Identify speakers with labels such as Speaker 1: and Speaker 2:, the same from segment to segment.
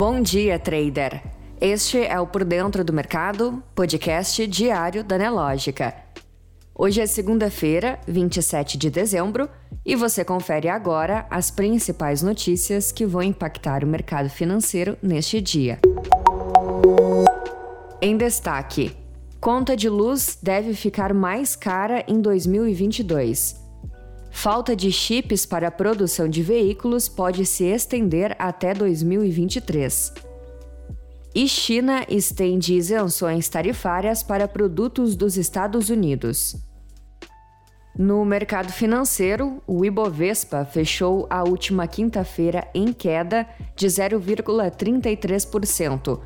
Speaker 1: Bom dia, trader. Este é o Por Dentro do Mercado, podcast diário da Nelógica. Hoje é segunda-feira, 27 de dezembro, e você confere agora as principais notícias que vão impactar o mercado financeiro neste dia. Em destaque: conta de luz deve ficar mais cara em 2022. Falta de chips para a produção de veículos pode se estender até 2023. E China estende isenções tarifárias para produtos dos Estados Unidos. No mercado financeiro, o Ibovespa fechou a última quinta-feira em queda de 0,33%,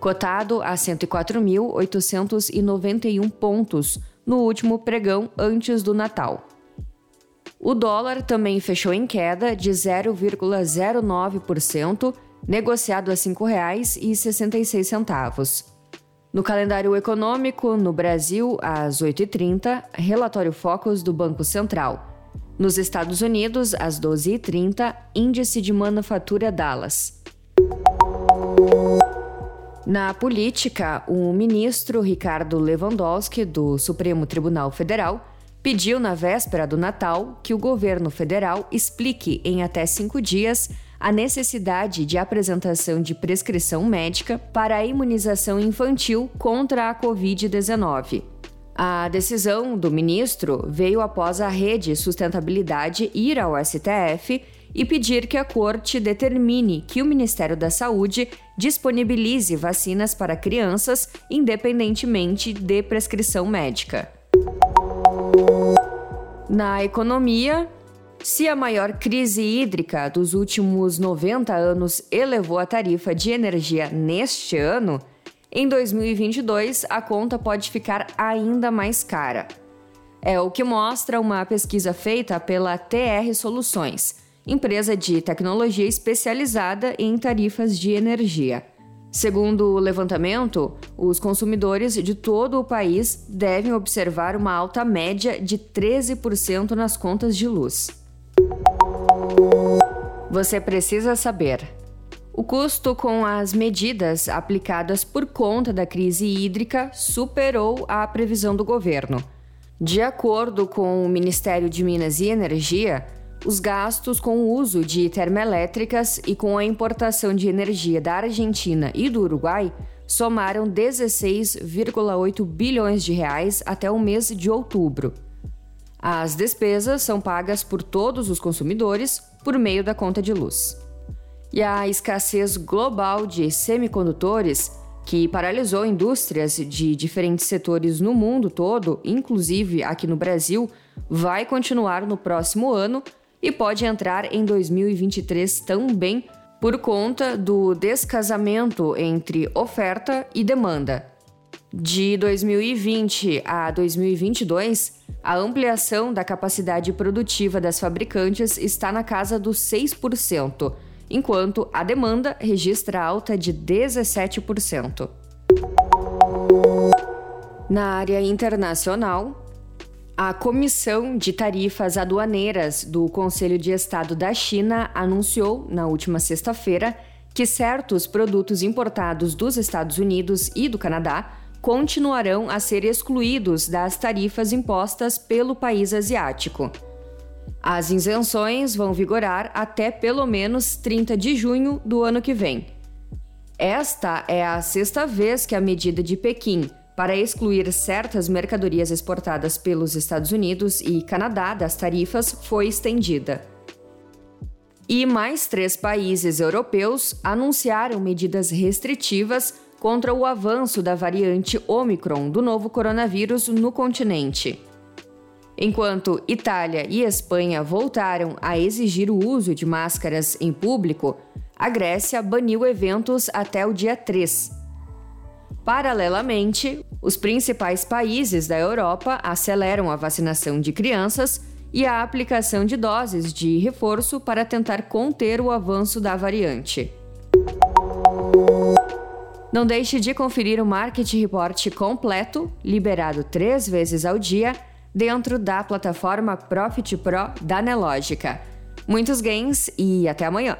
Speaker 1: cotado a 104.891 pontos no último pregão antes do Natal. O dólar também fechou em queda de 0,09%, negociado a R$ 5,66. No calendário econômico, no Brasil, às 8h30, relatório Focus do Banco Central. Nos Estados Unidos, às 12h30, índice de manufatura Dallas. Na política, o ministro Ricardo Lewandowski, do Supremo Tribunal Federal, pediu na véspera do Natal que o governo federal explique em até cinco dias a necessidade de apresentação de prescrição médica para a imunização infantil contra a Covid-19. A decisão do ministro veio após a Rede Sustentabilidade ir ao STF e pedir que a corte determine que o Ministério da Saúde disponibilize vacinas para crianças, independentemente de prescrição médica. Na economia, se a maior crise hídrica dos últimos 90 anos elevou a tarifa de energia neste ano, em 2022 a conta pode ficar ainda mais cara. É o que mostra uma pesquisa feita pela TR Soluções, empresa de tecnologia especializada em tarifas de energia. Segundo o levantamento, os consumidores de todo o país devem observar uma alta média de 13% nas contas de luz. Você precisa saber. O custo com as medidas aplicadas por conta da crise hídrica superou a previsão do governo. De acordo com o Ministério de Minas e Energia, os gastos com o uso de termoelétricas e com a importação de energia da Argentina e do Uruguai somaram 16,8 bilhões de reais até o mês de outubro. As despesas são pagas por todos os consumidores por meio da conta de luz. E a escassez global de semicondutores, que paralisou indústrias de diferentes setores no mundo todo, inclusive aqui no Brasil, vai continuar no próximo ano e pode entrar em 2023 também por conta do descasamento entre oferta e demanda. De 2020 a 2022, a ampliação da capacidade produtiva das fabricantes está na casa dos 6%, enquanto a demanda registra alta de 17%. Na área internacional, a Comissão de Tarifas Aduaneiras do Conselho de Estado da China anunciou, na última sexta-feira, que certos produtos importados dos Estados Unidos e do Canadá continuarão a ser excluídos das tarifas impostas pelo país asiático. As isenções vão vigorar até pelo menos 30 de junho do ano que vem. Esta é a sexta vez que a medida de Pequim para excluir certas mercadorias exportadas pelos Estados Unidos e Canadá das tarifas foi estendida. E mais três países europeus anunciaram medidas restritivas contra o avanço da variante Omicron do novo coronavírus no continente. Enquanto Itália e Espanha voltaram a exigir o uso de máscaras em público, a Grécia baniu eventos até o dia 3. Paralelamente, os principais países da Europa aceleram a vacinação de crianças e a aplicação de doses de reforço para tentar conter o avanço da variante. Não deixe de conferir o Market Report completo, liberado três vezes ao dia, dentro da plataforma Profit Pro da Nelogica. Muitos gains e até amanhã!